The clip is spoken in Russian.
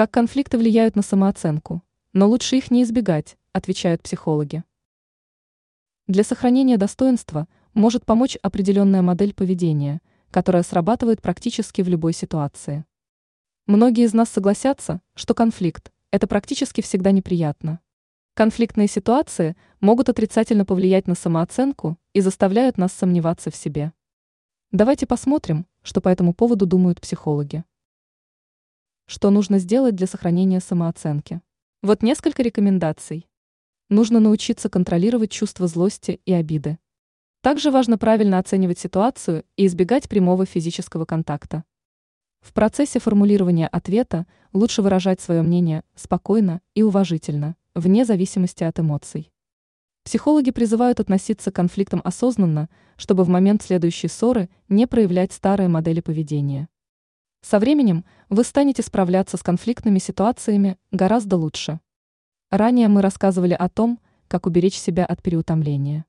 Как конфликты влияют на самооценку, но лучше их не избегать, отвечают психологи. Для сохранения достоинства может помочь определенная модель поведения, которая срабатывает практически в любой ситуации. Многие из нас согласятся, что конфликт – это практически всегда неприятно. Конфликтные ситуации могут отрицательно повлиять на самооценку и заставляют нас сомневаться в себе. Давайте посмотрим, что по этому поводу думают психологи. Что нужно сделать для сохранения самооценки? Вот несколько рекомендаций. Нужно научиться контролировать чувство злости и обиды. Также важно правильно оценивать ситуацию и избегать прямого физического контакта. В процессе формулирования ответа лучше выражать свое мнение спокойно и уважительно, вне зависимости от эмоций. Психологи призывают относиться к конфликтам осознанно, чтобы в момент следующей ссоры не проявлять старые модели поведения. Со временем вы станете справляться с конфликтными ситуациями гораздо лучше. Ранее мы рассказывали о том, как уберечь себя от переутомления.